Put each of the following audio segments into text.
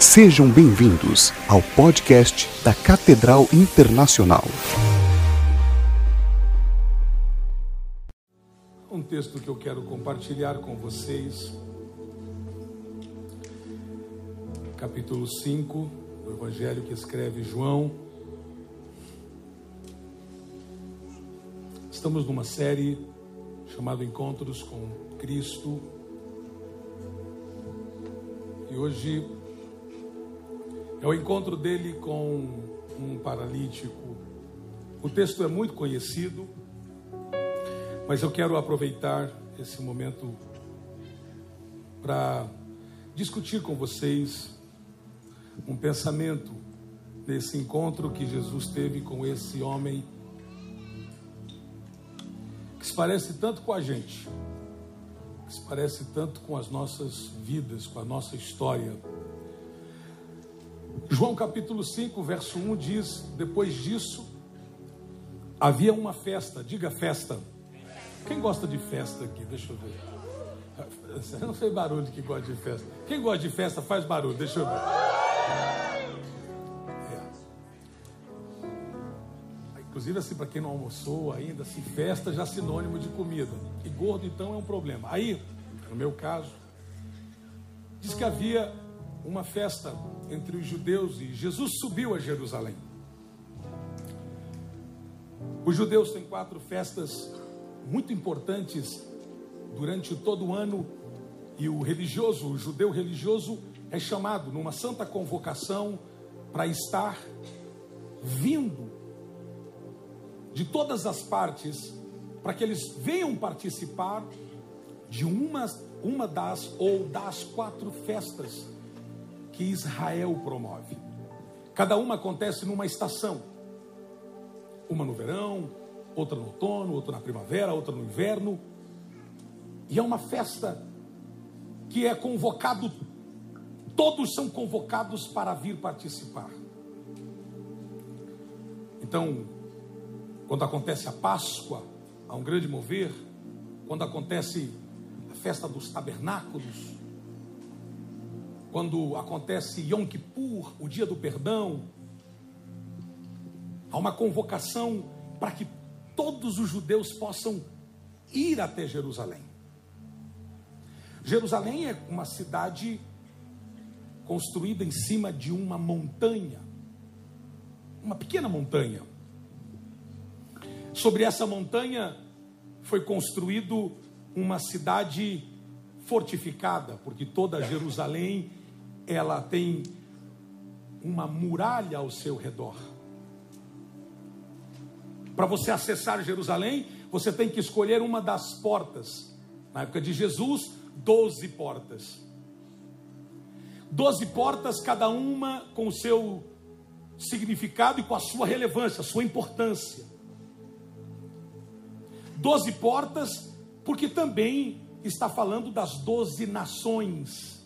Sejam bem-vindos ao podcast da Catedral Internacional. Um texto que eu quero compartilhar com vocês, capítulo 5 do Evangelho que escreve João. Estamos numa série chamada Encontros com Cristo. E hoje é o encontro dele com um paralítico. O texto é muito conhecido, mas eu quero aproveitar esse momento para discutir com vocês um pensamento desse encontro que Jesus teve com esse homem que se parece tanto com a gente, que se parece tanto com as nossas vidas, com a nossa história. João capítulo 5, verso 1 diz: Depois disso, havia uma festa, diga festa. Quem gosta de festa aqui? Deixa eu ver. Não fez barulho que gosta de festa. Quem gosta de festa faz barulho, deixa eu ver. É. Inclusive, assim, para quem não almoçou ainda, assim, festa já é sinônimo de comida. E gordo, então, é um problema. Aí, no meu caso, diz que havia uma festa entre os judeus e Jesus subiu a Jerusalém. Os judeus têm quatro festas muito importantes durante todo o ano e o religioso, o judeu religioso, é chamado numa santa convocação para estar vindo de todas as partes para que eles venham participar de uma, uma das ou das quatro festas que Israel promove. Cada uma acontece numa estação. Uma no verão, outra no outono, outra na primavera, outra no inverno. E é uma festa que é convocado, todos são convocados para vir participar. Então, quando acontece a Páscoa, há um grande mover, quando acontece a festa dos tabernáculos, quando acontece Yom Kippur, o dia do perdão, há uma convocação para que todos os judeus possam ir até Jerusalém. Jerusalém é uma cidade construída em cima de uma montanha, uma pequena montanha. Sobre essa montanha foi construído uma cidade fortificada, porque toda Jerusalém ela tem uma muralha ao seu redor. Para você acessar Jerusalém, você tem que escolher uma das portas. Na época de Jesus, doze portas. Doze portas, cada uma com o seu significado e com a sua relevância, a sua importância. Doze portas, porque também está falando das doze nações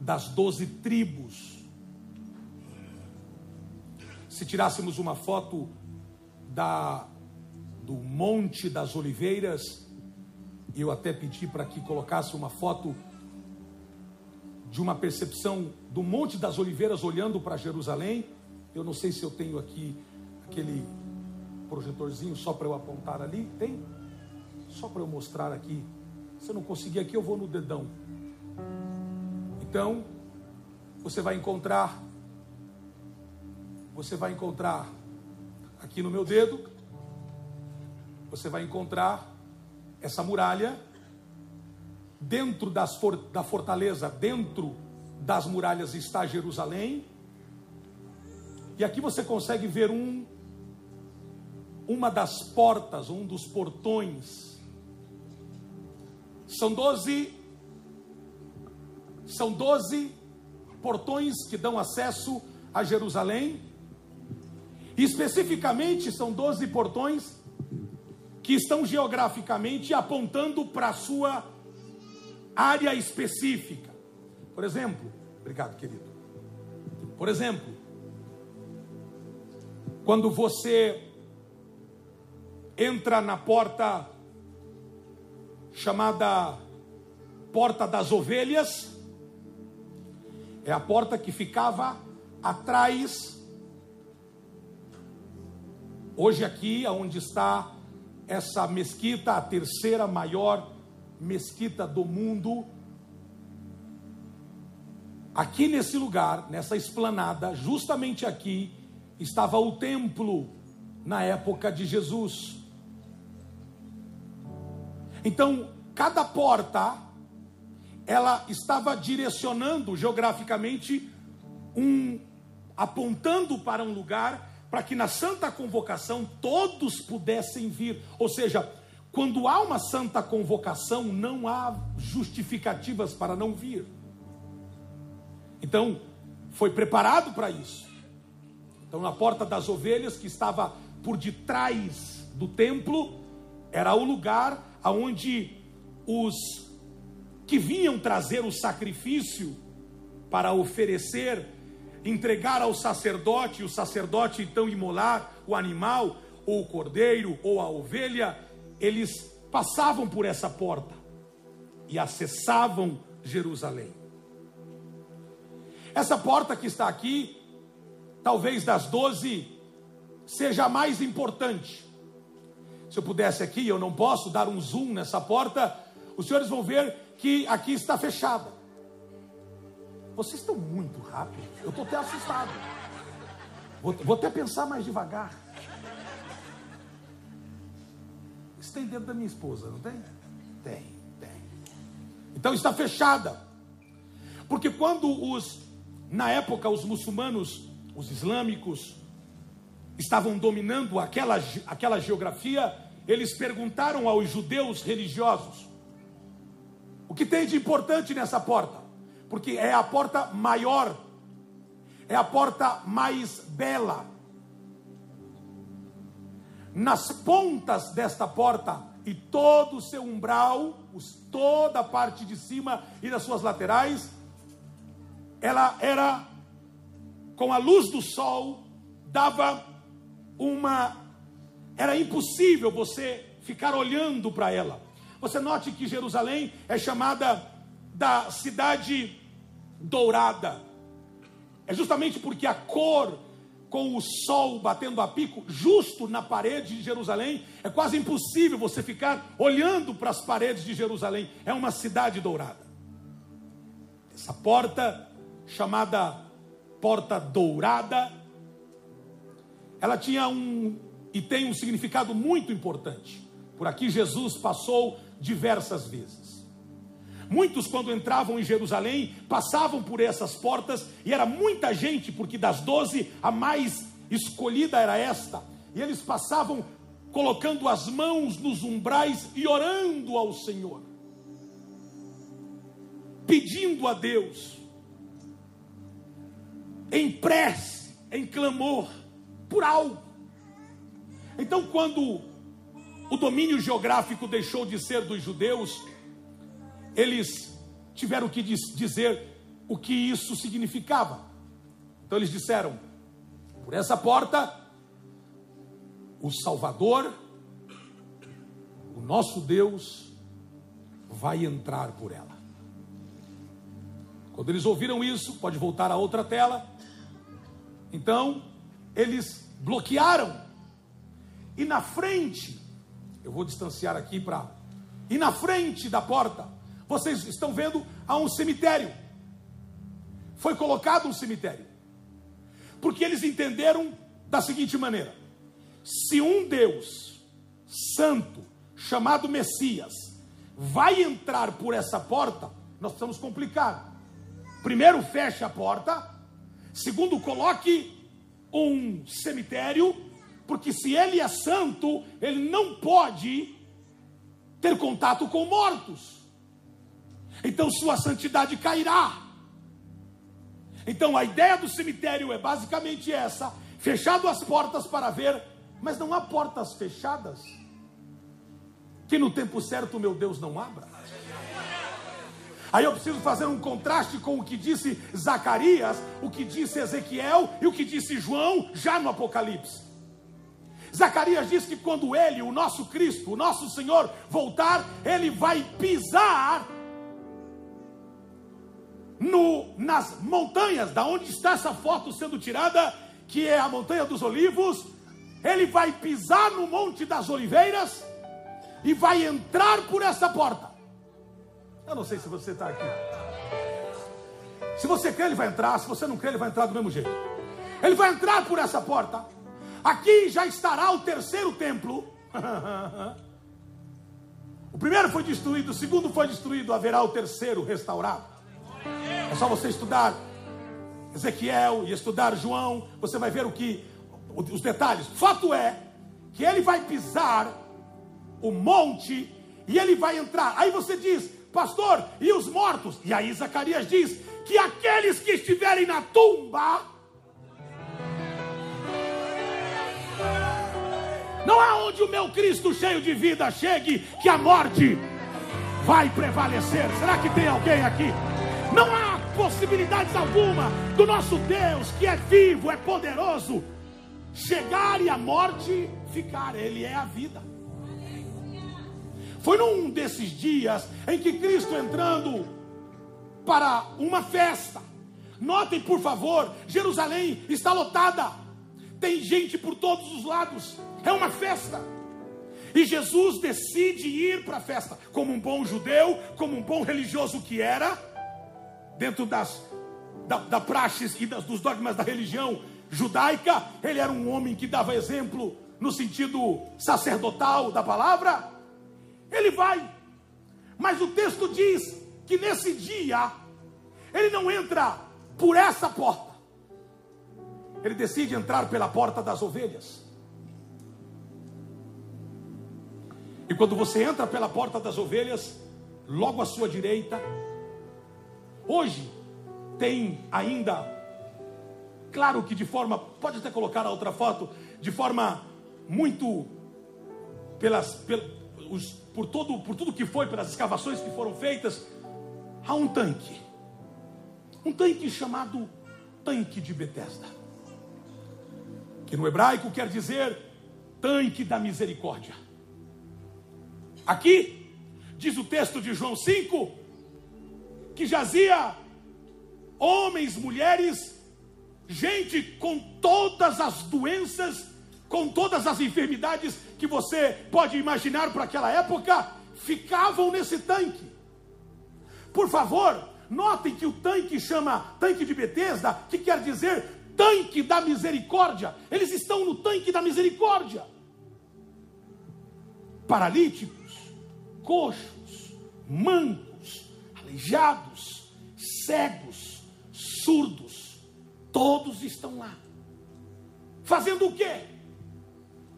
das doze tribos. Se tirássemos uma foto da do Monte das Oliveiras, eu até pedi para que colocasse uma foto de uma percepção do Monte das Oliveiras olhando para Jerusalém. Eu não sei se eu tenho aqui aquele projetorzinho só para eu apontar ali. Tem? Só para eu mostrar aqui. Se eu não conseguir aqui, eu vou no dedão. Então, você vai encontrar, você vai encontrar aqui no meu dedo, você vai encontrar essa muralha dentro das for, da fortaleza, dentro das muralhas está Jerusalém. E aqui você consegue ver um uma das portas, um dos portões. São doze são doze portões que dão acesso a Jerusalém. E especificamente são doze portões que estão geograficamente apontando para a sua área específica. Por exemplo, obrigado, querido. Por exemplo, quando você entra na porta chamada Porta das Ovelhas, É a porta que ficava atrás. Hoje aqui, onde está essa mesquita, a terceira maior mesquita do mundo, aqui nesse lugar, nessa esplanada, justamente aqui, estava o templo na época de Jesus. Então, cada porta ela estava direcionando geograficamente um apontando para um lugar para que na santa convocação todos pudessem vir. Ou seja, quando há uma santa convocação, não há justificativas para não vir. Então, foi preparado para isso. Então, na porta das ovelhas, que estava por detrás do templo, era o lugar aonde os que vinham trazer o sacrifício para oferecer, entregar ao sacerdote, e o sacerdote então imolar o animal, ou o cordeiro, ou a ovelha, eles passavam por essa porta e acessavam Jerusalém. Essa porta que está aqui, talvez das doze, seja a mais importante. Se eu pudesse aqui, eu não posso dar um zoom nessa porta, os senhores vão ver que aqui está fechada. Vocês estão muito rápidos. Eu estou até assustado. Vou, vou, até pensar mais devagar. Isso tem dentro da minha esposa, não tem? Tem, tem. Então está fechada. Porque quando os, na época, os muçulmanos, os islâmicos, estavam dominando aquela, aquela geografia, eles perguntaram aos judeus religiosos: o que tem de importante nessa porta? Porque é a porta maior, é a porta mais bela. Nas pontas desta porta e todo o seu umbral, toda a parte de cima e das suas laterais, ela era com a luz do sol, dava uma. Era impossível você ficar olhando para ela. Você note que Jerusalém é chamada da cidade dourada. É justamente porque a cor com o sol batendo a pico, justo na parede de Jerusalém, é quase impossível você ficar olhando para as paredes de Jerusalém. É uma cidade dourada. Essa porta, chamada Porta Dourada, ela tinha um e tem um significado muito importante. Por aqui Jesus passou diversas vezes. Muitos, quando entravam em Jerusalém, passavam por essas portas, e era muita gente, porque das doze, a mais escolhida era esta. E eles passavam colocando as mãos nos umbrais e orando ao Senhor, pedindo a Deus, em prece, em clamor, por algo. Então, quando o domínio geográfico deixou de ser dos judeus, eles tiveram que dizer o que isso significava. Então eles disseram: por essa porta, o Salvador, o nosso Deus, vai entrar por ela. Quando eles ouviram isso, pode voltar a outra tela. Então, eles bloquearam. E na frente eu vou distanciar aqui para. E na frente da porta, vocês estão vendo há um cemitério. Foi colocado um cemitério. Porque eles entenderam da seguinte maneira: se um Deus santo, chamado Messias, vai entrar por essa porta, nós precisamos complicar. Primeiro, feche a porta. Segundo, coloque um cemitério porque se ele é santo, ele não pode ter contato com mortos. Então sua santidade cairá. Então a ideia do cemitério é basicamente essa: fechado as portas para ver, mas não há portas fechadas que no tempo certo meu Deus não abra. Aí eu preciso fazer um contraste com o que disse Zacarias, o que disse Ezequiel e o que disse João já no Apocalipse. Zacarias diz que quando ele, o nosso Cristo, o nosso Senhor, voltar, ele vai pisar no, nas montanhas, da onde está essa foto sendo tirada, que é a Montanha dos Olivos, ele vai pisar no Monte das Oliveiras e vai entrar por essa porta. Eu não sei se você está aqui. Se você crê, ele vai entrar. Se você não crê, ele vai entrar do mesmo jeito. Ele vai entrar por essa porta. Aqui já estará o terceiro templo. o primeiro foi destruído, o segundo foi destruído, haverá o terceiro restaurado. É só você estudar Ezequiel e estudar João, você vai ver o que os detalhes. Fato é que ele vai pisar o monte e ele vai entrar. Aí você diz, pastor, e os mortos? E aí Zacarias diz que aqueles que estiverem na tumba Não há onde o meu Cristo cheio de vida chegue que a morte vai prevalecer. Será que tem alguém aqui? Não há possibilidades alguma do nosso Deus, que é vivo, é poderoso, chegar e a morte ficar. Ele é a vida. Foi num desses dias em que Cristo entrando para uma festa. Notem, por favor, Jerusalém está lotada. Tem gente por todos os lados é uma festa. E Jesus decide ir para a festa, como um bom judeu, como um bom religioso que era, dentro das, da, da praxis e das, dos dogmas da religião judaica, ele era um homem que dava exemplo no sentido sacerdotal da palavra. Ele vai, mas o texto diz que nesse dia, ele não entra por essa porta, ele decide entrar pela porta das ovelhas. E quando você entra pela porta das ovelhas, logo à sua direita, hoje tem ainda, claro que de forma, pode até colocar a outra foto, de forma muito pelas, os, por todo por tudo que foi, pelas escavações que foram feitas, há um tanque, um tanque chamado tanque de Betesda, que no hebraico quer dizer tanque da misericórdia. Aqui, diz o texto de João 5, que jazia homens, mulheres, gente com todas as doenças, com todas as enfermidades que você pode imaginar para aquela época, ficavam nesse tanque. Por favor, notem que o tanque chama tanque de Betesda, que quer dizer tanque da misericórdia. Eles estão no tanque da misericórdia. Paralítico, coxos, mancos, aleijados, cegos, surdos, todos estão lá. Fazendo o quê?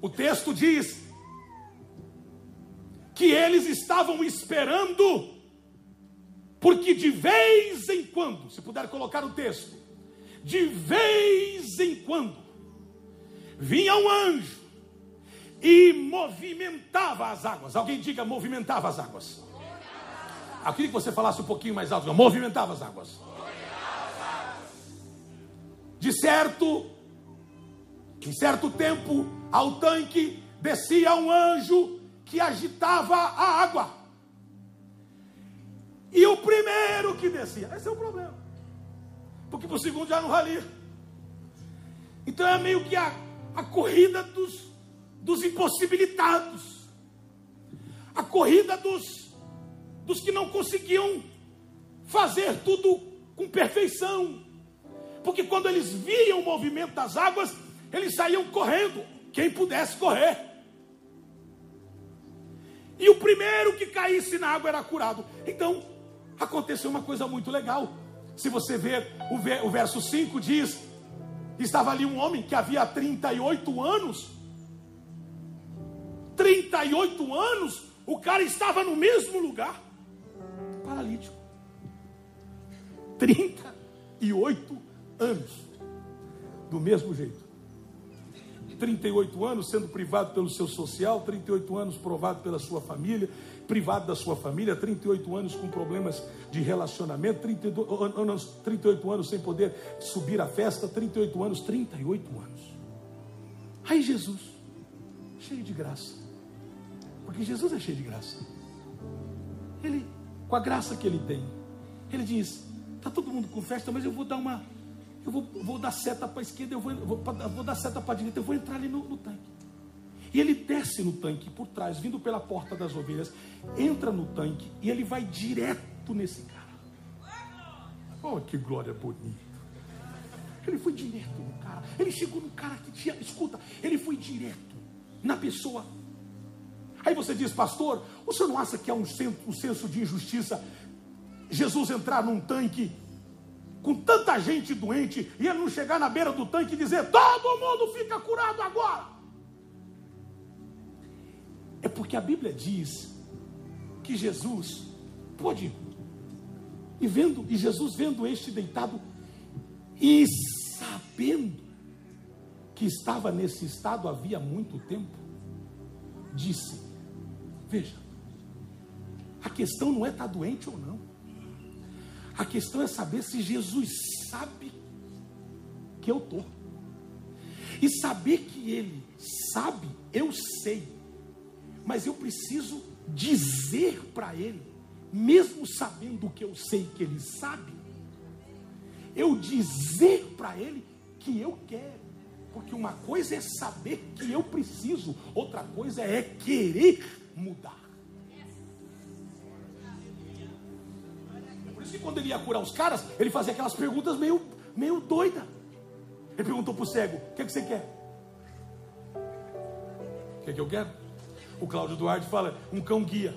O texto diz que eles estavam esperando, porque de vez em quando, se puder colocar o texto, de vez em quando, vinha um anjo e movimentava as águas. Alguém diga movimentava as águas. Eu queria que você falasse um pouquinho mais alto. Movimentava as águas. De certo, em certo tempo, ao tanque descia um anjo que agitava a água. E o primeiro que descia, esse é o problema. Porque o segundo já não valia. Então é meio que a, a corrida dos dos impossibilitados, a corrida dos, dos que não conseguiam fazer tudo com perfeição, porque quando eles viam o movimento das águas, eles saíam correndo, quem pudesse correr. E o primeiro que caísse na água era curado. Então, aconteceu uma coisa muito legal. Se você ver o verso 5 diz: estava ali um homem que havia 38 anos 38 anos, o cara estava no mesmo lugar, paralítico. 38 anos, do mesmo jeito. 38 anos sendo privado pelo seu social, 38 anos provado pela sua família, privado da sua família, 38 anos com problemas de relacionamento, 32 anos, 38 anos sem poder subir à festa, 38 anos, 38 anos. Aí Jesus, cheio de graça, porque Jesus é cheio de graça. Ele, com a graça que ele tem, ele diz: tá todo mundo com festa, mas eu vou dar uma. Eu vou, vou dar seta para a esquerda, eu vou, vou, vou dar seta para a direita, eu vou entrar ali no, no tanque. E ele desce no tanque por trás, vindo pela porta das ovelhas, entra no tanque e ele vai direto nesse cara. Oh, que glória bonita. Ele foi direto no cara. Ele chegou no cara que tinha. Escuta, ele foi direto na pessoa. Aí você diz, pastor, o senhor não acha que há um um senso de injustiça Jesus entrar num tanque com tanta gente doente e ele não chegar na beira do tanque e dizer: todo mundo fica curado agora? É porque a Bíblia diz que Jesus pode e vendo e Jesus vendo este deitado e sabendo que estava nesse estado havia muito tempo, disse: Veja, a questão não é estar doente ou não, a questão é saber se Jesus sabe que eu estou, e saber que Ele sabe, eu sei, mas eu preciso dizer para Ele, mesmo sabendo que eu sei que Ele sabe, eu dizer para Ele que eu quero. Porque uma coisa é saber que eu preciso, outra coisa é querer mudar. É por isso que quando ele ia curar os caras, ele fazia aquelas perguntas meio, meio doida. Ele perguntou para o cego: O que, é que você quer? O que, é que eu quero? O Cláudio Duarte fala: Um cão guia.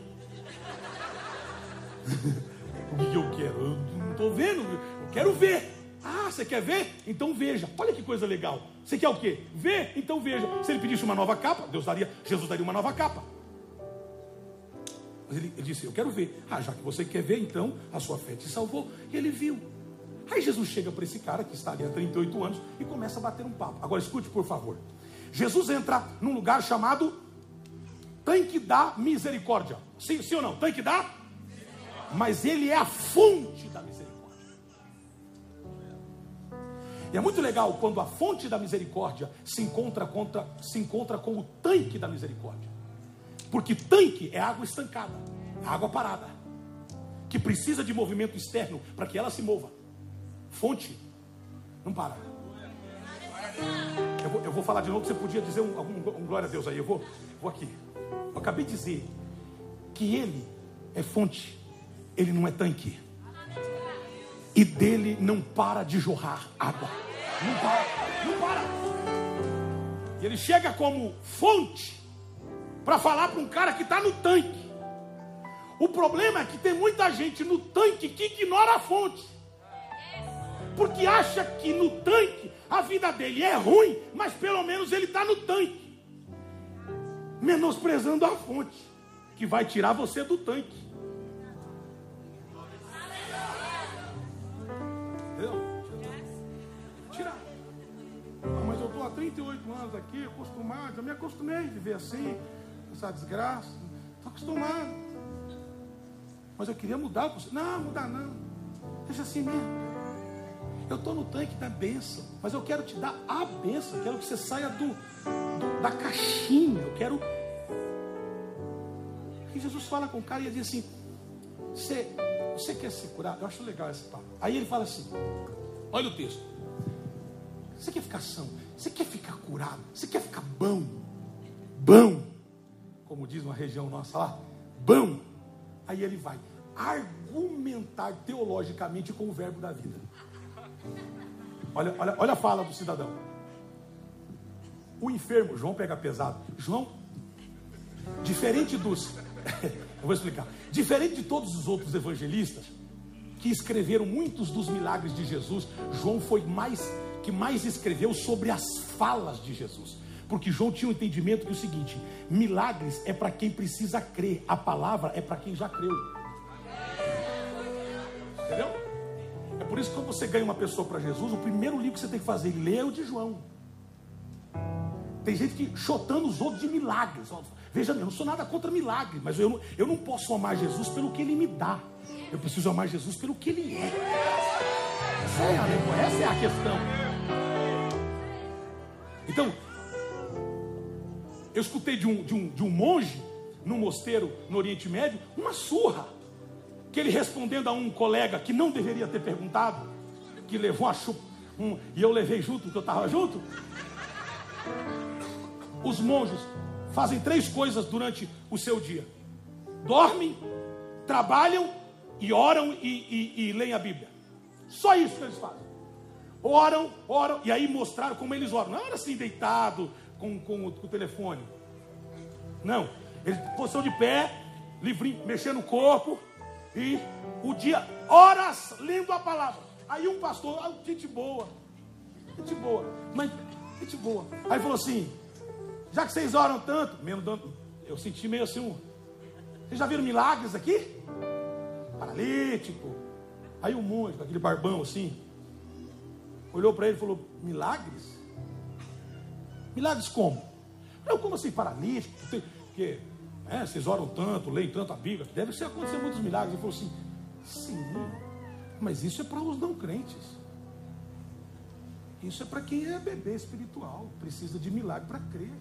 o que, que eu quero? Eu não estou vendo, eu quero ver. Ah, você quer ver? Então veja. Olha que coisa legal. Você quer o quê? Ver? Então veja. Se ele pedisse uma nova capa, Deus daria, Jesus daria uma nova capa. Ele, ele disse: Eu quero ver. Ah, já que você quer ver, então a sua fé te salvou. E ele viu. Aí Jesus chega para esse cara que está ali há 38 anos e começa a bater um papo. Agora escute, por favor. Jesus entra num lugar chamado Tanque da Misericórdia. Sim, sim ou não? Tanque da? Mas ele é a fonte da misericórdia. E é muito legal quando a fonte da misericórdia se encontra, contra, se encontra com o tanque da misericórdia. Porque tanque é água estancada, água parada, que precisa de movimento externo para que ela se mova. Fonte não para. Eu vou, eu vou falar de novo, você podia dizer um, um, um, glória a Deus aí. Eu vou, vou aqui. Eu acabei de dizer que ele é fonte, ele não é tanque e dele não para de jorrar água. Não para, não para. E ele chega como fonte para falar para um cara que está no tanque. O problema é que tem muita gente no tanque que ignora a fonte. Porque acha que no tanque a vida dele é ruim, mas pelo menos ele está no tanque. Menosprezando a fonte, que vai tirar você do tanque. há 38 anos aqui, acostumado, já me acostumei a viver assim, essa desgraça. Estou acostumado. Mas eu queria mudar. Não, mudar não. Deixa assim mesmo. Eu estou no tanque da bênção, mas eu quero te dar a bênção. Eu quero que você saia do, do da caixinha. Eu quero. E Jesus fala com o cara e ele diz assim: você, você quer ser curado? Eu acho legal esse papo. Aí ele fala assim: olha o texto. Você quer ficar são? Você quer ficar curado? Você quer ficar bom? Bom. Como diz uma região nossa lá, bom. Aí ele vai argumentar teologicamente com o verbo da vida. Olha, olha, olha a fala do cidadão. O enfermo, João pega pesado. João, diferente dos. Eu vou explicar. Diferente de todos os outros evangelistas que escreveram muitos dos milagres de Jesus, João foi mais que mais escreveu sobre as falas de Jesus. Porque João tinha um entendimento que é o seguinte: milagres é para quem precisa crer, a palavra é para quem já creu. Entendeu? É por isso que quando você ganha uma pessoa para Jesus, o primeiro livro que você tem que fazer, ler é o de João. Tem gente que chotando os outros de milagres. Veja, eu não sou nada contra milagre, mas eu, eu não posso amar Jesus pelo que ele me dá. Eu preciso amar Jesus pelo que ele é. Essa é, essa é a questão. Então, eu escutei de um, de um, de um monge, num mosteiro no Oriente Médio, uma surra. Que ele respondendo a um colega que não deveria ter perguntado, que levou a chupa, um, e eu levei junto, porque eu estava junto. Os monges fazem três coisas durante o seu dia: dormem, trabalham e oram e, e, e leem a Bíblia. Só isso que eles fazem. Oram, oram, e aí mostraram como eles oram. Não era assim deitado com, com, com o telefone. Não. Eles posição de pé, livrinho, mexendo o corpo, e o dia, horas lendo a palavra. Aí um pastor, ah, gente boa, gente boa, mas gente boa. Aí falou assim: já que vocês oram tanto, eu senti meio assim um. Vocês já viram milagres aqui? Paralítico. Aí o monge, com aquele barbão assim, olhou para ele e falou: Milagres? Milagres como? Não, como assim, paralítico? Porque é, vocês oram tanto, leem tanto a Bíblia, deve ser acontecer muitos milagres. Ele falou assim: Sim, mas isso é para os não crentes. Isso é para quem é bebê espiritual, precisa de milagre para crer.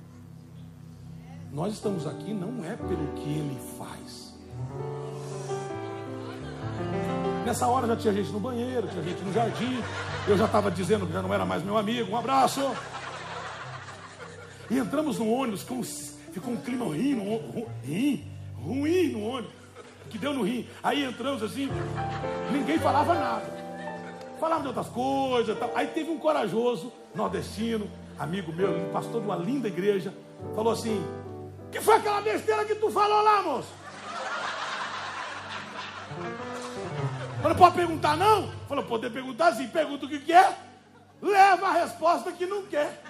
Nós estamos aqui não é pelo que ele faz. Nessa hora já tinha gente no banheiro, tinha gente no jardim. Eu já estava dizendo que já não era mais meu amigo. Um abraço. E entramos no ônibus, com, ficou um clima ruim, no, ruim, ruim no ônibus. Que deu no rim. Aí entramos assim, ninguém falava nada. Falava de outras coisas. Tal. Aí teve um corajoso nordestino, amigo meu, pastor de uma linda igreja, falou assim: que foi aquela besteira que tu falou lá, moço? Falei, pode perguntar não? Falou, poder perguntar sim. Pergunta o que quer, leva a resposta que não quer.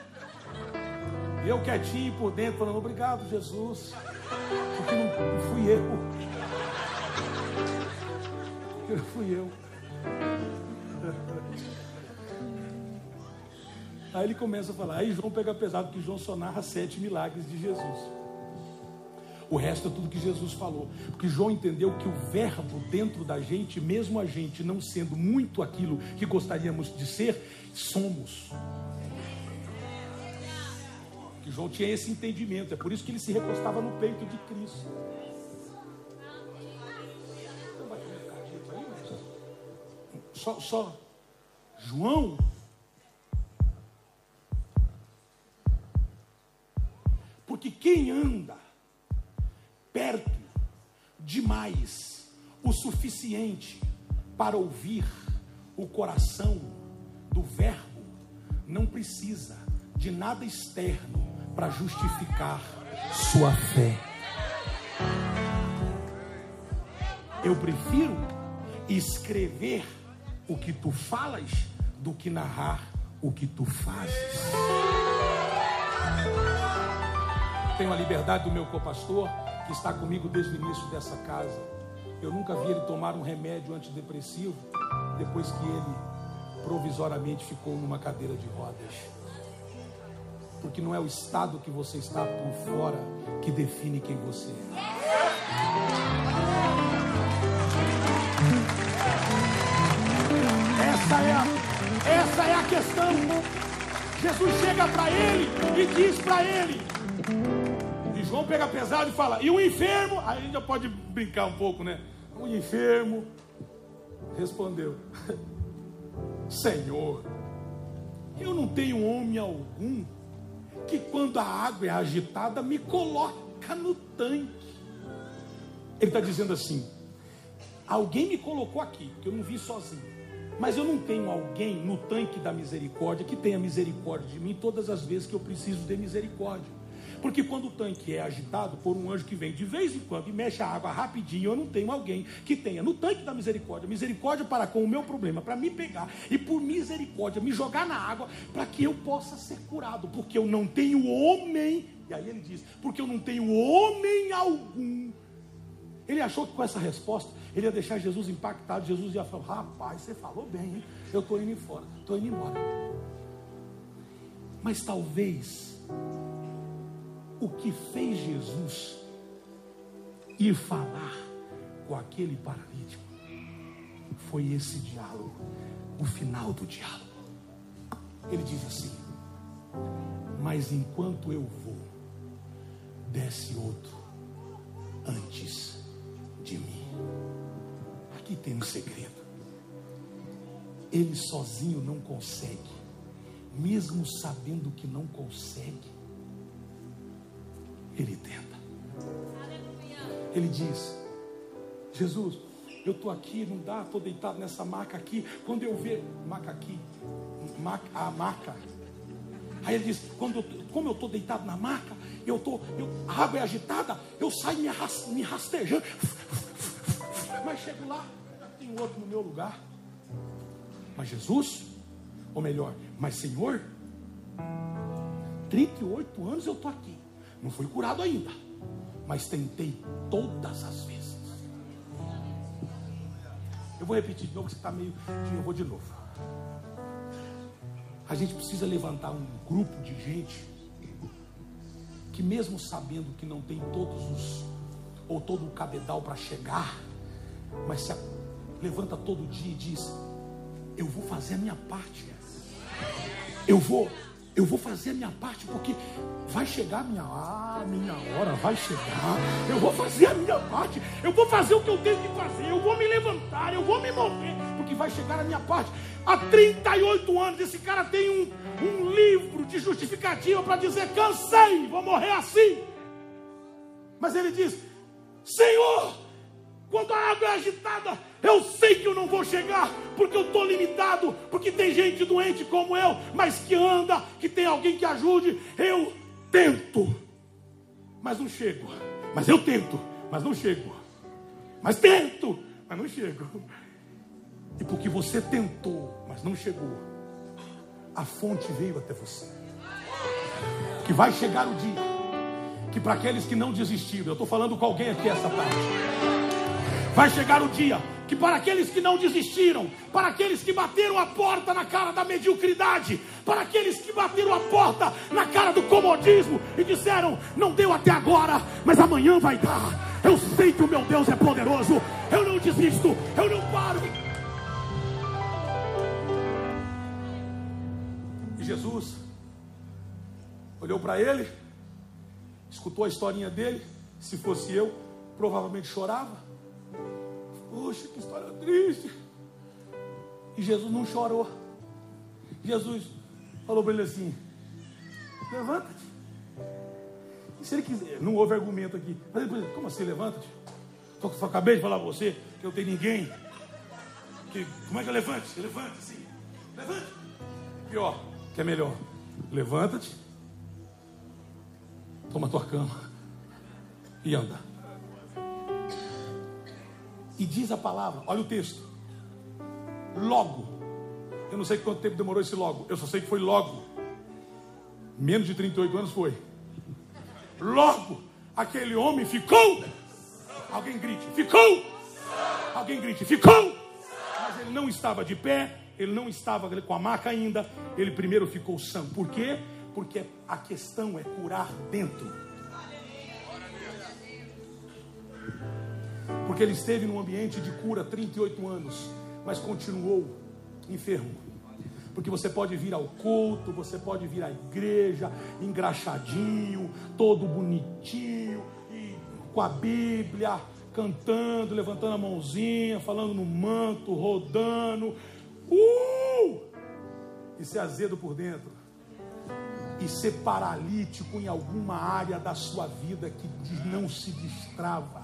Eu quietinho por dentro, falando, obrigado, Jesus. Porque não, não fui eu. Porque não fui eu. Aí ele começa a falar. Aí João pega pesado, que João só narra sete milagres de Jesus. O resto é tudo que Jesus falou. Porque João entendeu que o verbo dentro da gente, mesmo a gente não sendo muito aquilo que gostaríamos de ser, somos. Que João tinha esse entendimento, é por isso que ele se recostava no peito de Cristo. Só, só João porque quem anda perto demais o suficiente para ouvir o coração do Verbo, não precisa de nada externo para justificar sua fé. Eu prefiro escrever o que tu falas do que narrar o que tu fazes. Tenho a liberdade do meu copastor que está comigo desde o início dessa casa. Eu nunca vi ele tomar um remédio antidepressivo depois que ele provisoriamente ficou numa cadeira de rodas. Porque não é o estado que você está por fora que define quem você é. Essa é a, essa é a questão. Jesus chega para ele e diz para ele: João pega pesado e fala, e o enfermo? Aí a gente já pode brincar um pouco, né? O enfermo respondeu: Senhor, eu não tenho homem algum que quando a água é agitada me coloca no tanque. Ele está dizendo assim: alguém me colocou aqui, que eu não vim sozinho. Mas eu não tenho alguém no tanque da misericórdia que tenha misericórdia de mim todas as vezes que eu preciso de misericórdia. Porque quando o tanque é agitado por um anjo que vem de vez em quando e mexe a água rapidinho, eu não tenho alguém que tenha no tanque da misericórdia, misericórdia para com o meu problema, para me pegar e por misericórdia me jogar na água para que eu possa ser curado, porque eu não tenho homem. E aí ele diz: porque eu não tenho homem algum. Ele achou que com essa resposta ele ia deixar Jesus impactado. Jesus ia falar: rapaz, você falou bem, hein? eu estou indo embora, estou indo embora. Mas talvez o que fez Jesus ir falar com aquele paralítico foi esse diálogo, o final do diálogo. Ele diz assim: Mas enquanto eu vou, desce outro antes de mim. aqui tem um segredo. Ele sozinho não consegue, mesmo sabendo que não consegue, ele tenta. Ele diz: Jesus, eu estou aqui, não dá, estou deitado nessa maca aqui. Quando eu ver, maca aqui, maca, a maca. Aí ele diz: quando eu, como eu estou deitado na maca, eu estou, a água é agitada, eu saio me, me rastejando. Mas chego lá, tem outro no meu lugar. Mas Jesus, ou melhor, mas Senhor, 38 anos eu estou aqui. Não fui curado ainda, mas tentei todas as vezes. Eu vou repetir de novo, que você está meio. Eu vou de novo. A gente precisa levantar um grupo de gente que, mesmo sabendo que não tem todos os. ou todo o cabedal para chegar, mas se levanta todo dia e diz: Eu vou fazer a minha parte. Eu vou eu vou fazer a minha parte, porque vai chegar a minha, ah, minha hora, vai chegar. Eu vou fazer a minha parte, eu vou fazer o que eu tenho que fazer, eu vou me levantar, eu vou me mover, porque vai chegar a minha parte. Há 38 anos, esse cara tem um, um livro de justificativa para dizer: cansei, vou morrer assim. Mas ele diz: Senhor, quando a água é agitada, eu sei que eu não vou chegar, porque eu estou limitado, porque tem gente doente como eu, mas que anda, que tem alguém que ajude. Eu tento, mas não chego. Mas eu tento, mas não chego. Mas tento, mas não chego. E porque você tentou, mas não chegou, a fonte veio até você. Que vai chegar o dia que para aqueles que não desistiram, eu estou falando com alguém aqui essa tarde. Vai chegar o dia que, para aqueles que não desistiram, para aqueles que bateram a porta na cara da mediocridade, para aqueles que bateram a porta na cara do comodismo e disseram: Não deu até agora, mas amanhã vai dar. Eu sei que o meu Deus é poderoso. Eu não desisto, eu não paro. E Jesus olhou para ele, escutou a historinha dele. Se fosse eu, provavelmente chorava. Puxa, que história triste. E Jesus não chorou. Jesus falou para ele assim: Levanta-te. E se ele quiser, não houve argumento aqui. Mas ele como assim, levanta-te? Só, só acabei de falar para você que eu tenho ninguém. Que, como é que eu levante? Assim. Levante. Pior, que é melhor. Levanta-te. Toma tua cama. E anda. E diz a palavra, olha o texto. Logo. Eu não sei quanto tempo demorou esse logo. Eu só sei que foi logo. Menos de 38 anos foi. Logo, aquele homem ficou. Alguém grite, ficou. Alguém grite, ficou. Mas ele não estava de pé, ele não estava com a maca ainda. Ele primeiro ficou são. Por quê? Porque a questão é curar dentro. Porque ele esteve num ambiente de cura 38 anos, mas continuou enfermo. Porque você pode vir ao culto, você pode vir à igreja, engraxadinho, todo bonitinho, e com a Bíblia, cantando, levantando a mãozinha, falando no manto, rodando. Uh! E ser azedo por dentro. E ser paralítico em alguma área da sua vida que não se destrava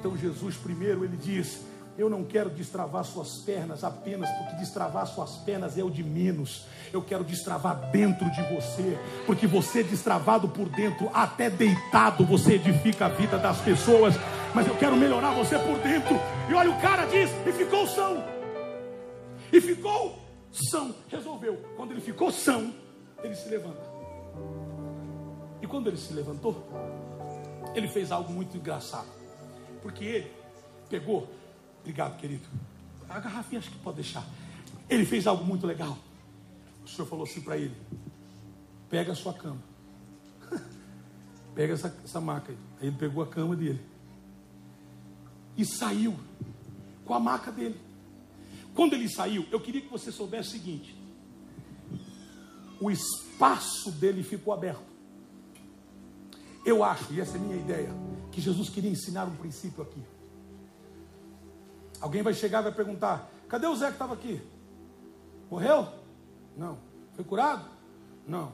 então Jesus primeiro ele diz: eu não quero destravar suas pernas apenas porque destravar suas pernas é o de menos. Eu quero destravar dentro de você, porque você destravado por dentro, até deitado, você edifica a vida das pessoas. Mas eu quero melhorar você por dentro. E olha, o cara diz: e ficou são. E ficou são. Resolveu. Quando ele ficou são, ele se levanta. E quando ele se levantou, ele fez algo muito engraçado. Porque ele pegou, obrigado querido, a garrafinha acho que pode deixar. Ele fez algo muito legal. O senhor falou assim para ele: pega a sua cama, pega essa, essa maca aí. Aí ele pegou a cama dele e saiu com a maca dele. Quando ele saiu, eu queria que você soubesse o seguinte: o espaço dele ficou aberto. Eu acho, e essa é minha ideia, que Jesus queria ensinar um princípio aqui. Alguém vai chegar e vai perguntar: cadê o Zé que estava aqui? Morreu? Não. Foi curado? Não.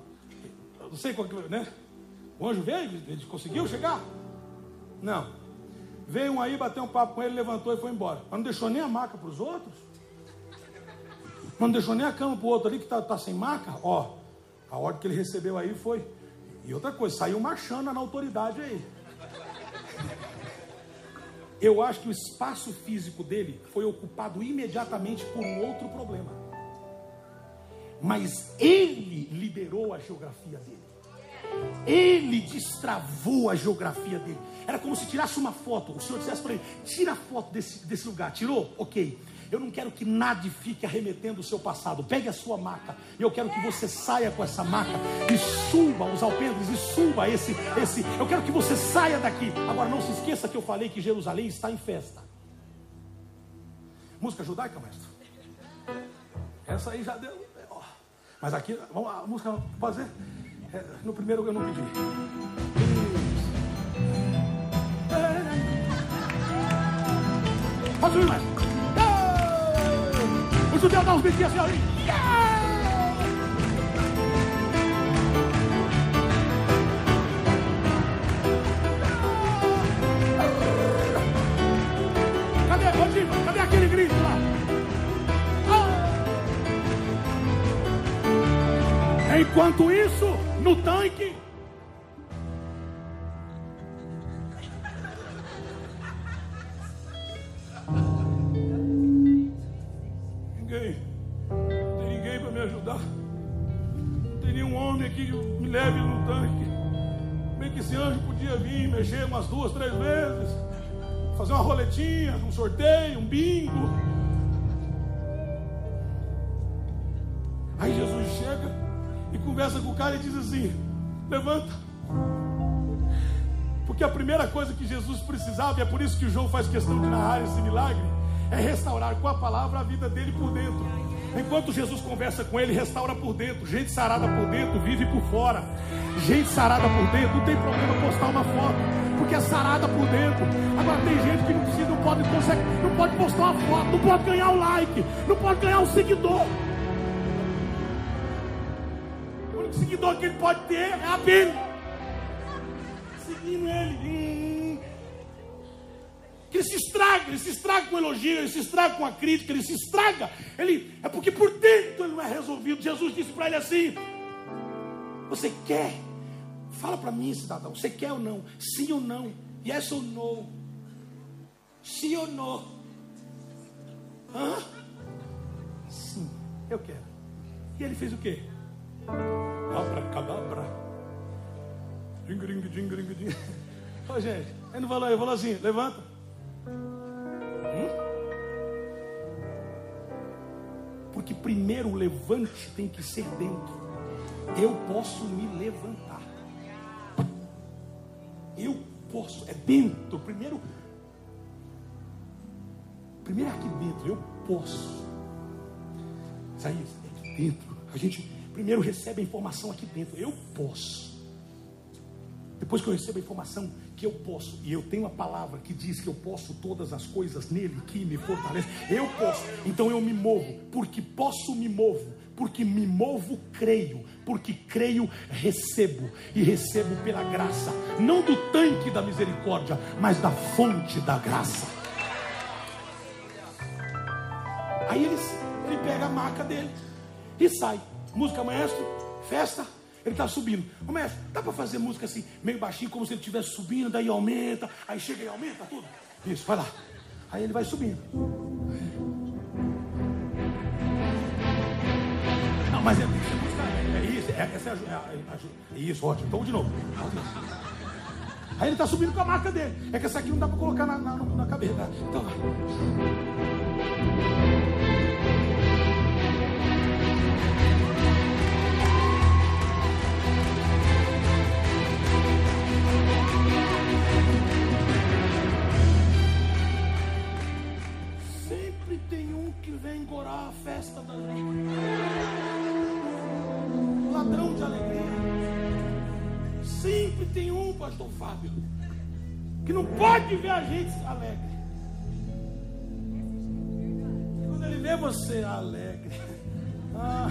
Eu não sei qual que, né? O anjo veio, ele conseguiu chegar? Não. Veio um aí, bateu um papo com ele, levantou e foi embora. Mas não deixou nem a maca para os outros. Mas não deixou nem a cama para o outro ali que está tá sem maca. Ó, a ordem que ele recebeu aí foi. E outra coisa, saiu marchando na autoridade aí. Eu acho que o espaço físico dele foi ocupado imediatamente por um outro problema. Mas ele liberou a geografia dele. Ele destravou a geografia dele. Era como se tirasse uma foto. O Senhor dissesse para ele: tira a foto desse, desse lugar. Tirou? Ok. Eu não quero que nada fique arremetendo o seu passado. Pegue a sua maca. E eu quero que você saia com essa maca e suba os alpendres e suba esse, esse. Eu quero que você saia daqui. Agora não se esqueça que eu falei que Jerusalém está em festa. Música judaica, mestre? Essa aí já deu. Mas aqui, vamos, a música fazer. É, no primeiro eu não pedi. Pode subir mais. O judeu dá uns biquinhos assim. Cadê, Rodrigo? Cadê aquele grito lá? Enquanto isso, no tanque. Umas duas, três vezes. Fazer uma roletinha, um sorteio, um bingo. Aí Jesus chega e conversa com o cara e diz assim: levanta. Porque a primeira coisa que Jesus precisava, e é por isso que o João faz questão de narrar esse milagre, é restaurar com a palavra a vida dele por dentro. Enquanto Jesus conversa com ele, restaura por dentro. Gente sarada por dentro, vive por fora. Gente sarada por dentro, não tem problema postar uma foto, porque é sarada por dentro. Agora tem gente que não precisa, não pode, consegue, não pode postar uma foto, não pode ganhar o like, não pode ganhar o seguidor. O único seguidor que ele pode ter é a Bíblia. Seguindo ele. Que ele se estraga, ele se estraga com elogio, ele se estraga com a crítica, ele se estraga. Ele é porque por dentro ele não é resolvido. Jesus disse para ele assim: Você quer? Fala para mim, cidadão, você quer ou não? Sim ou não? Yes ou no? Sim ou não? Hã? Sim, eu quero. E ele fez o quê? Abracadabra. Ding, ding, ding, ding, ding. Ô, gente, ele não falou, eu falou assim: levanta. Hum? Porque primeiro o levante tem que ser dentro. Eu posso me levantar. Eu posso, é dentro. Primeiro, primeiro é aqui dentro, eu posso. Isaías, é aqui dentro. A gente primeiro recebe a informação aqui dentro. Eu posso. Depois que eu recebo a informação que eu posso, e eu tenho a palavra que diz que eu posso todas as coisas nele que me fortalece, eu posso, então eu me movo, porque posso me movo, porque me movo creio, porque creio recebo, e recebo pela graça, não do tanque da misericórdia, mas da fonte da graça. Aí ele, ele pega a maca dele e sai. Música maestro, festa, ele está subindo. Ô mestre, dá para fazer música assim, meio baixinho, como se ele estivesse subindo, daí aumenta, aí chega e aumenta tudo. Isso, vai lá. Aí ele vai subindo. Não, mas é, é música, é, é isso, é, essa é, a, é, é, isso, ótimo. Então de novo. Aí ele está subindo com a marca dele. É que essa aqui não dá para colocar na, na, na cabeça. Então vai. Vem engorar a festa da gente. Ladrão de alegria. Sempre tem um, pastor Fábio, que não pode ver a gente alegre. vê você alegre. Ah.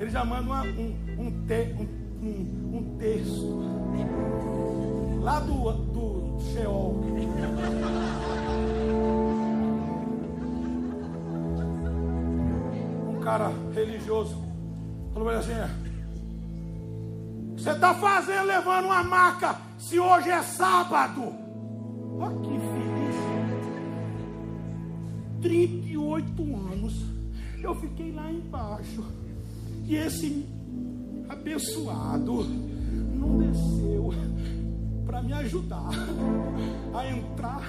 Ele já manda uma, um, um, te, um, um, um texto lá do, do Sheol. Cara religioso falou para ele assim: Você está fazendo, levando uma maca, se hoje é sábado. Olha que feliz. 38 anos. Eu fiquei lá embaixo. E esse abençoado não desceu para me ajudar a entrar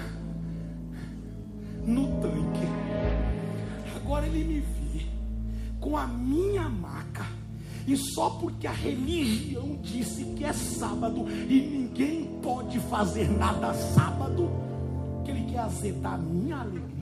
no tanque. Agora ele me vê com a minha maca. E só porque a religião disse que é sábado e ninguém pode fazer nada sábado, que ele quer azedar a minha alegria.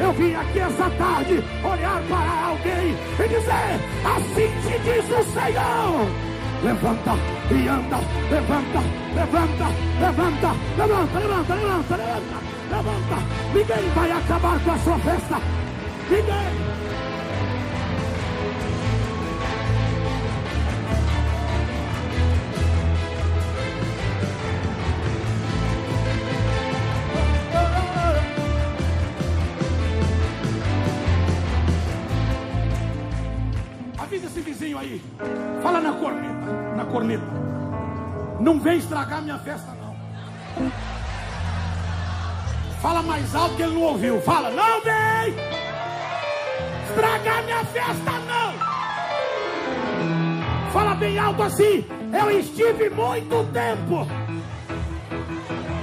Eu vim aqui essa tarde olhar para alguém e dizer: assim te diz o Senhor. Levanta e anda, levanta, levanta, levanta, levanta, levanta, levanta, levanta, levanta. Ninguém vai acabar com a sua festa. Ninguém. Esse vizinho aí. Fala na corneta. Na corneta. Não vem estragar minha festa, não. Fala mais alto que ele não ouviu. Fala, não vem estragar minha festa, não. Fala bem alto assim. Eu estive muito tempo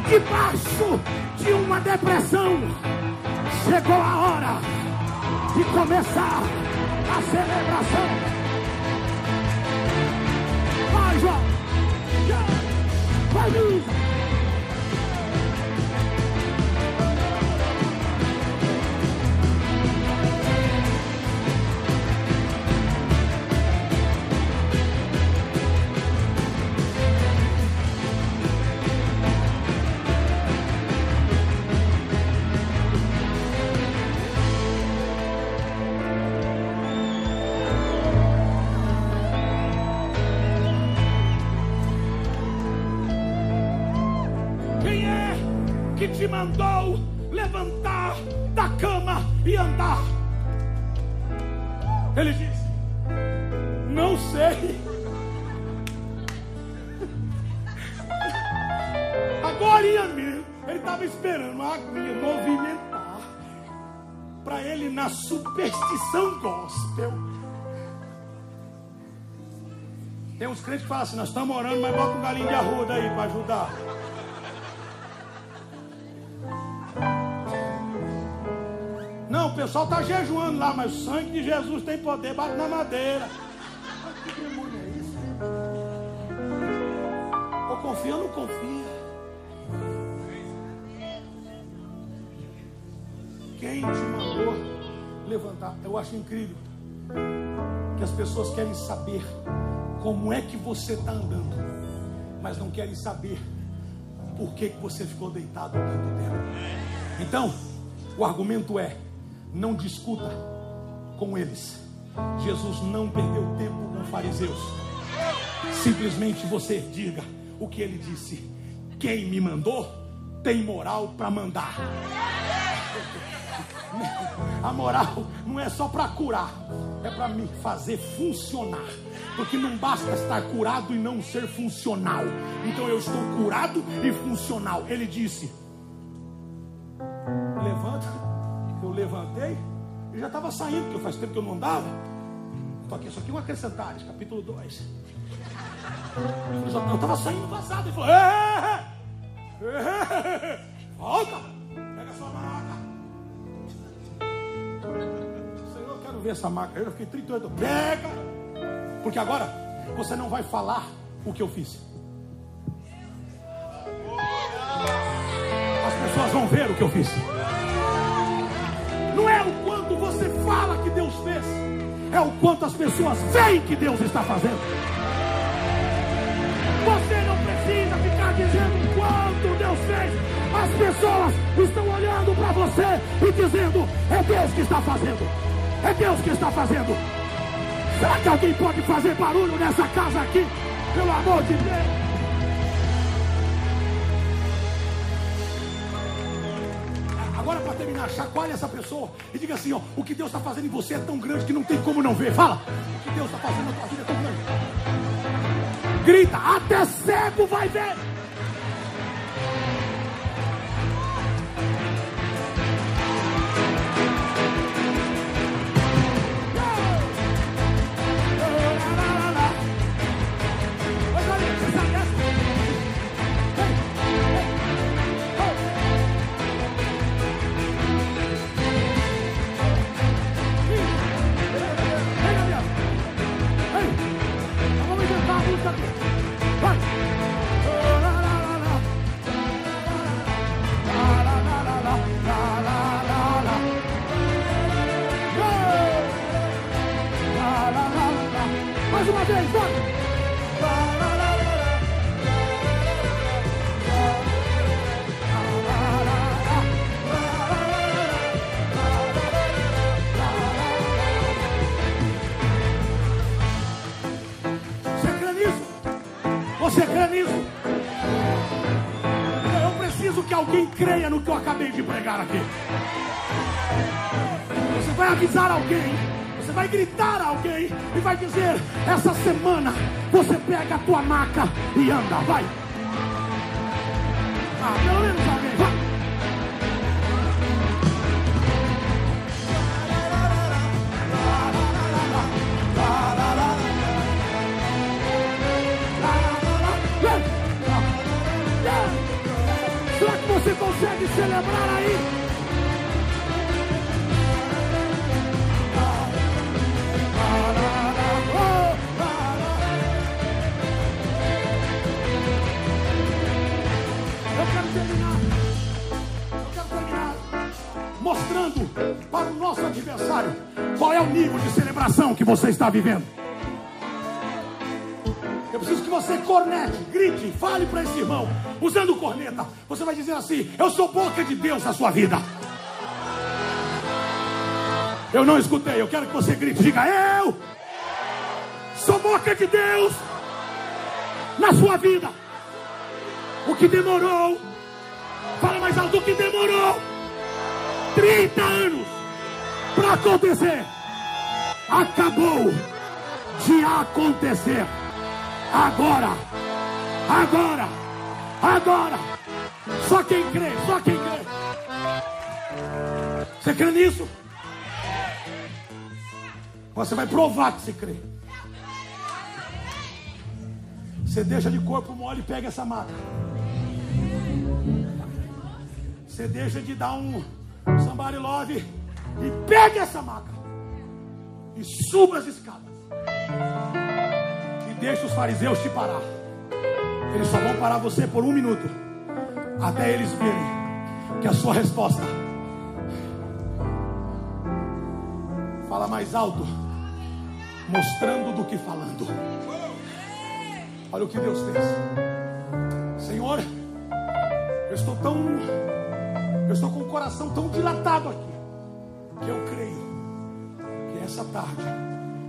debaixo de uma depressão. Chegou a hora de começar a celebração. Brasil! Mesmo, ele estava esperando a aguinha movimentar para ele na superstição gospel. Tem uns crentes que falam assim: Nós estamos orando, mas bota um galinho de arruda aí para ajudar. Não, o pessoal está jejuando lá, mas o sangue de Jesus tem poder, bate na madeira. Mas que demônio é isso? Ou confia ou não confia? Quem te mandou levantar? Eu acho incrível que as pessoas querem saber como é que você está andando, mas não querem saber por que, que você ficou deitado tanto tempo. Então, o argumento é: não discuta com eles. Jesus não perdeu tempo com fariseus. Simplesmente você diga o que ele disse: quem me mandou tem moral para mandar. A moral não é só para curar, é para me fazer funcionar. Porque não basta estar curado e não ser funcional. Então eu estou curado e funcional. Ele disse: levanta olhei e já estava saindo, porque faz tempo que eu não andava. Estou aqui, isso aqui é um acrescentado, capítulo 2. Eu estava saindo vazado. Ele falou: é, é, é, Volta, pega sua maca. Senhor, eu quero ver essa maca. Eu fiquei 38. Pega, porque agora você não vai falar o que eu fiz. As pessoas vão ver o que eu fiz. Não é o quanto você fala que Deus fez, é o quanto as pessoas veem que Deus está fazendo. Você não precisa ficar dizendo quanto Deus fez. As pessoas estão olhando para você e dizendo: é Deus que está fazendo. É Deus que está fazendo. Será que alguém pode fazer barulho nessa casa aqui? Pelo amor de Deus. Agora, para terminar, chacoalhe essa pessoa e diga assim: ó, o que Deus está fazendo em você é tão grande que não tem como não ver. Fala, o que Deus está fazendo na tua vida é tão grande. Grita, até cego vai ver. Uma vez, vai. Você crê nisso? Você? Eu preciso que alguém creia no que eu acabei de pregar aqui. Você vai avisar alguém, você vai gritar a alguém e vai dizer: essa semana você pega a tua maca e anda, vai. Ah, pelo menos você está vivendo. Eu preciso que você cornete, grite, fale para esse irmão, usando corneta. Você vai dizer assim: Eu sou boca de Deus na sua vida. Eu não escutei, eu quero que você grite, diga: Eu sou boca de Deus na sua vida. O que demorou, fala mais alto, o que demorou 30 anos para acontecer, acabou de acontecer. Agora, agora, agora. Só quem crê, só quem crê. Você crê nisso? Você vai provar que você crê. Você deixa de corpo mole e pega essa maca. Você deixa de dar um somebody love e pega essa maca. E suba as escadas. E deixa os fariseus te parar. Eles só vão parar você por um minuto. Até eles verem que a sua resposta fala mais alto, mostrando do que falando. Olha o que Deus fez. Senhor, eu estou tão. Eu estou com o coração tão dilatado aqui. Que eu creio essa tarde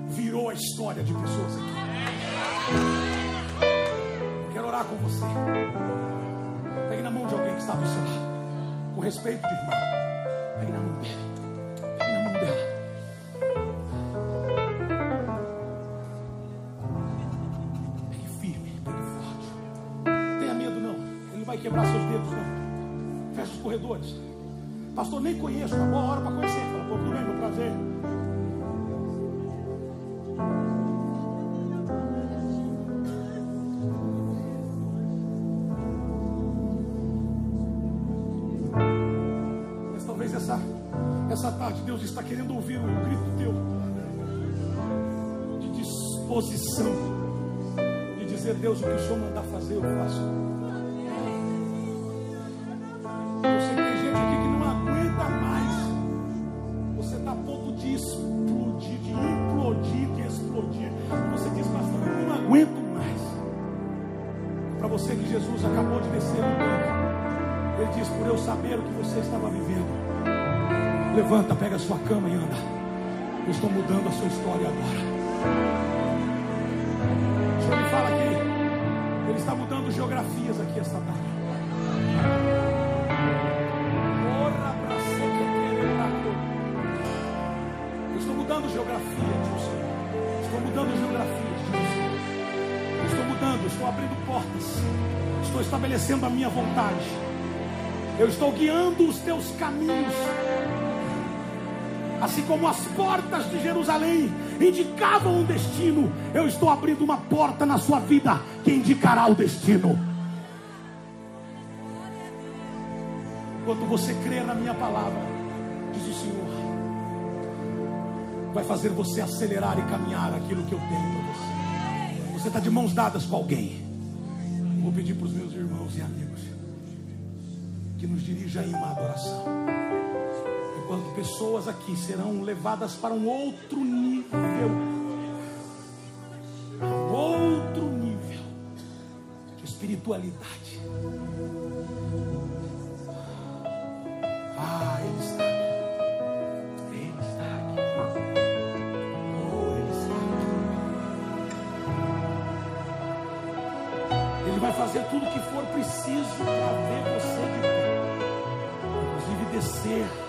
virou a história de pessoas aqui. Eu quero orar com você. Pegue na mão de alguém que está do seu lado. Com respeito de irmão. Pegue na mão dele. Pegue na mão dela. Pegue firme, pegue forte. Tenha medo não. Ele não vai quebrar seus dedos não. Feche os corredores. Pastor, nem conheço, uma boa hora para conhecer. Fala, pô, tudo bem, meu prazer. Deus está querendo ouvir um grito teu de disposição, de dizer, Deus, o que o Senhor mandar fazer, eu faço. Levanta, pega a sua cama e anda. Eu estou mudando a sua história agora. O Senhor me fala aqui. Ele está mudando geografias aqui esta tarde. Eu estou mudando geografia, Dilson. Estou mudando geografia. Eu estou mudando, estou abrindo portas. Estou estabelecendo a minha vontade. Eu estou guiando os teus caminhos. Assim como as portas de Jerusalém indicavam um destino, eu estou abrindo uma porta na sua vida que indicará o destino. Quando você crer na minha palavra, diz o Senhor, vai fazer você acelerar e caminhar aquilo que eu tenho para você. Você está de mãos dadas com alguém. Vou pedir para os meus irmãos e amigos que nos dirija em uma adoração. Enquanto pessoas aqui serão levadas para um outro nível, um outro nível de espiritualidade. Ah, Ele está aqui. Ele está aqui. Oh, Ele está aqui. Ele vai fazer tudo o que for preciso para ver você de pé. Inclusive descer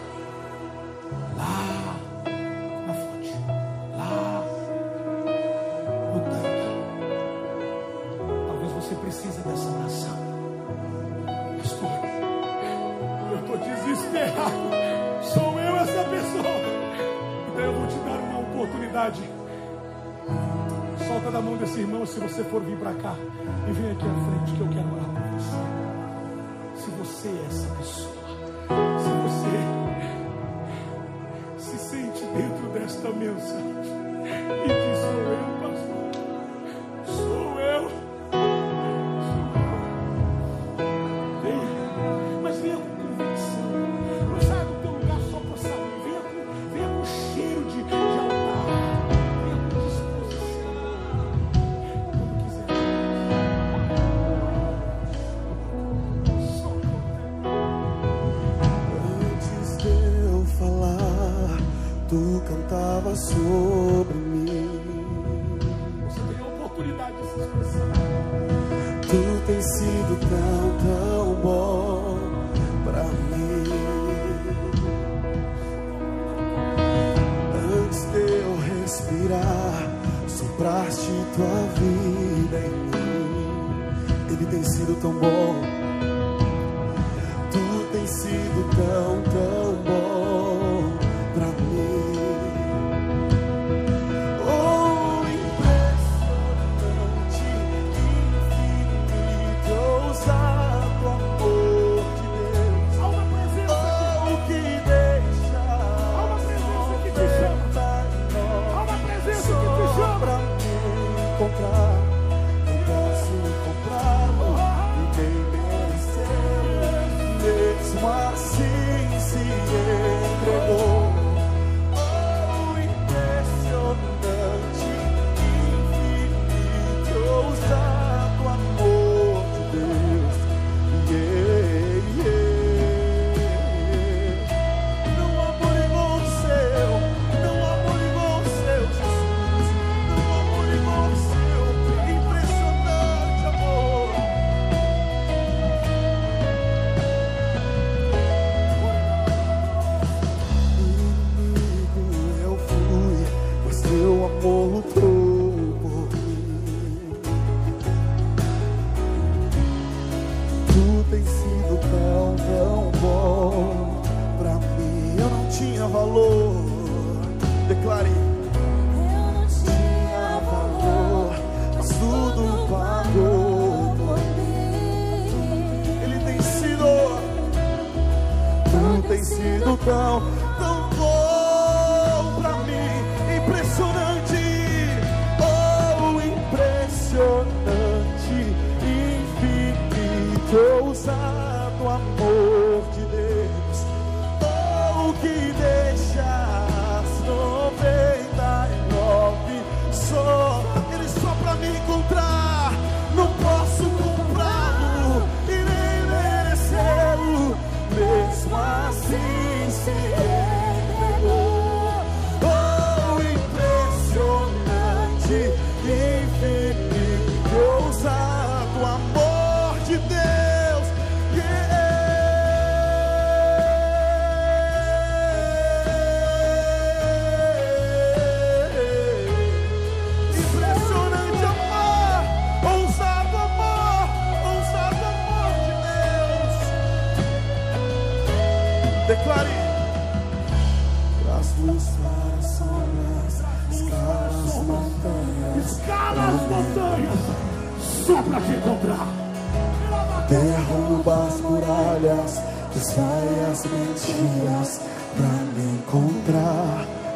desesperado. Sou eu essa pessoa. Então eu vou te dar uma oportunidade. Solta da mão desse irmão se você for vir para cá. E vem aqui à frente que eu quero orar por você. Se você é essa pessoa. Se você se sente dentro desta mensagem. Oportunidade de se expressar. Tu tens sido tão, tão bom pra mim. Antes de eu respirar, sopraste tua vida em mim. Ele tem sido tão bom. Tu tens sido tão, tão passar.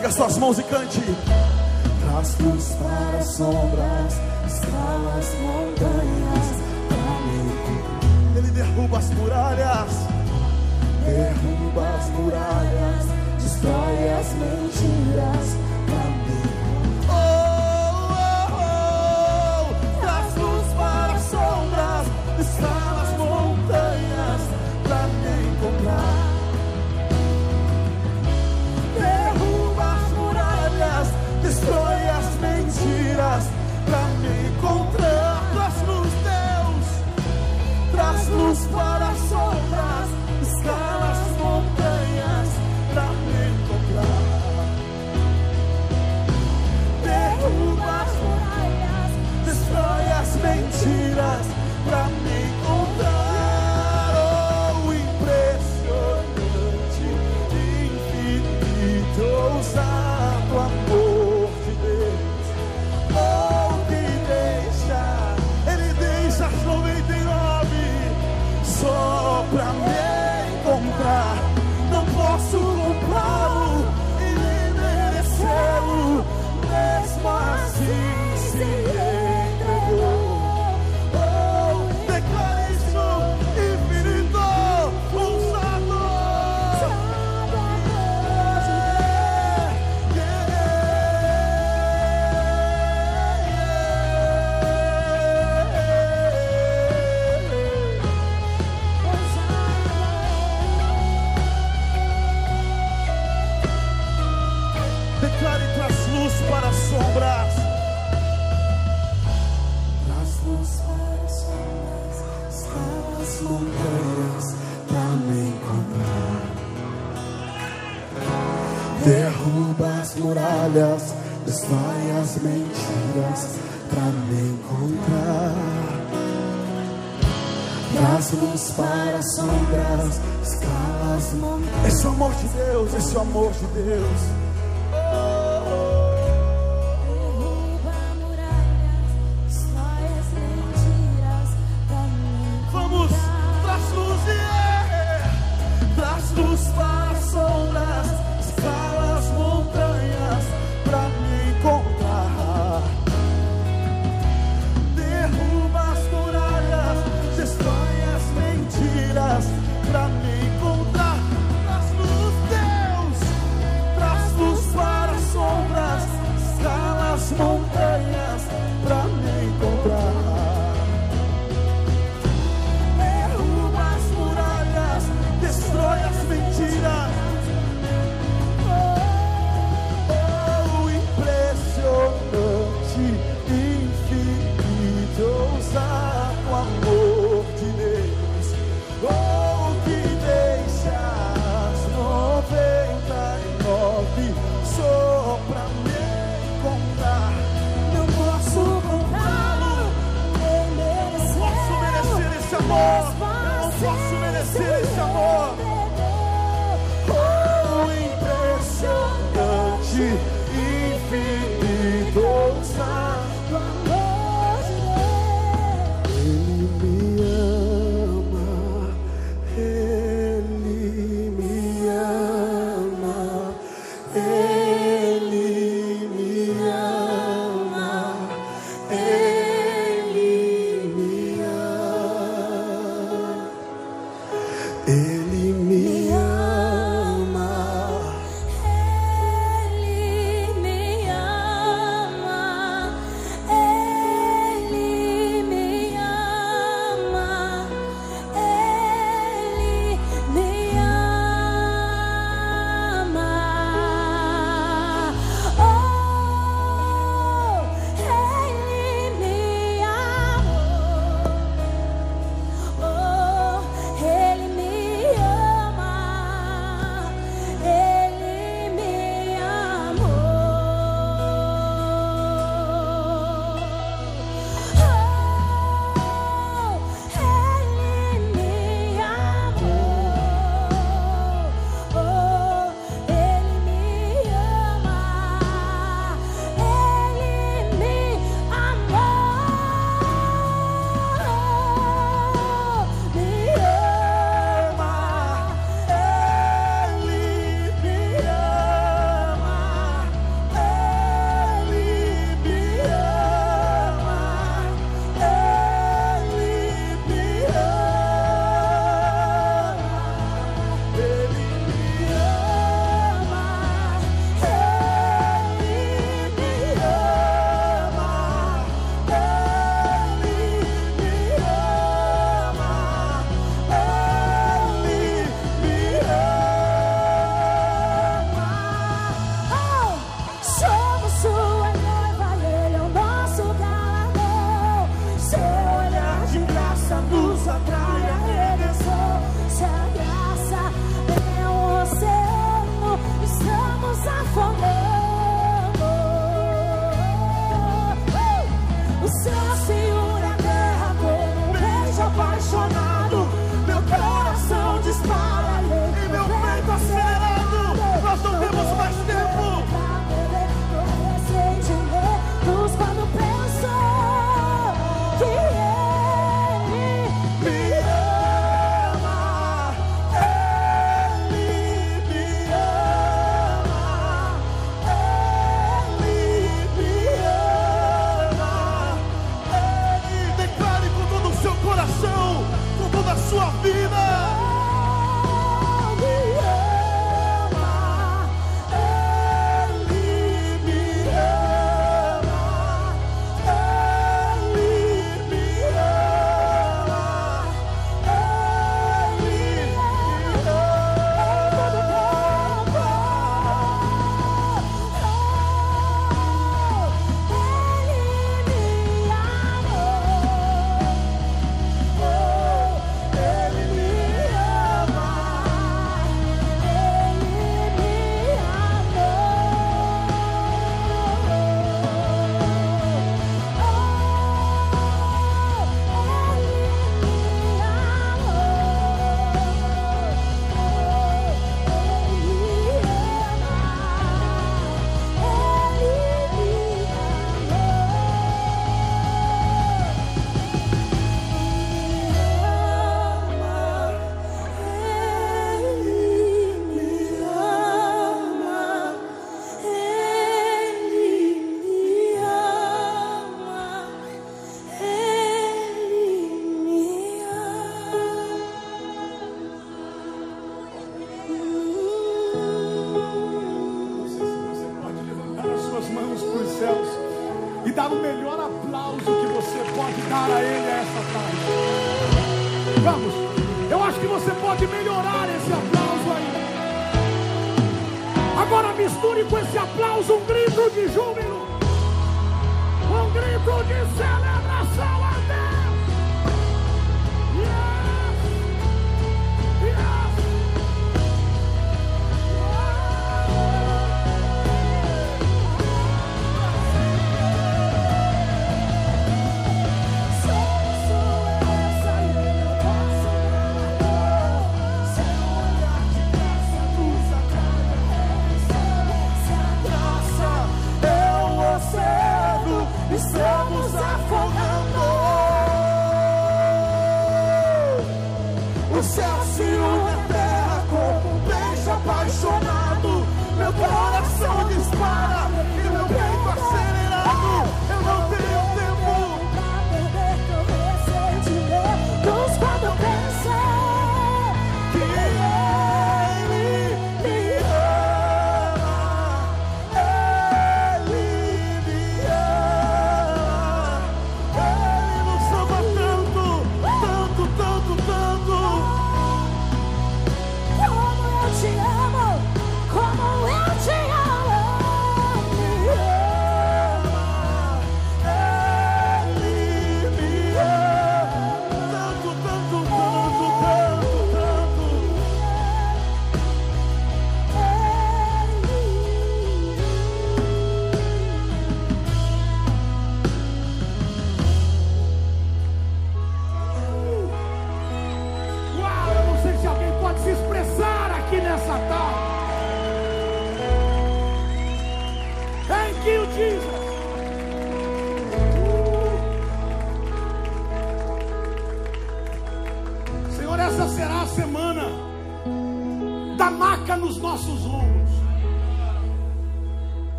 Erga suas mãos e cante. Rastros para sombras, escalas montanhas. Ele derruba as muralhas, derruba as muralhas, destrói as mentiras.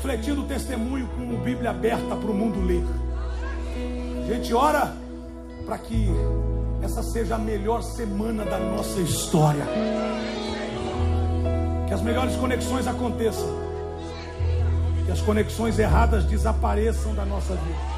refletindo o testemunho com a Bíblia aberta para o mundo ler. A gente ora para que essa seja a melhor semana da nossa história. Que as melhores conexões aconteçam. Que as conexões erradas desapareçam da nossa vida.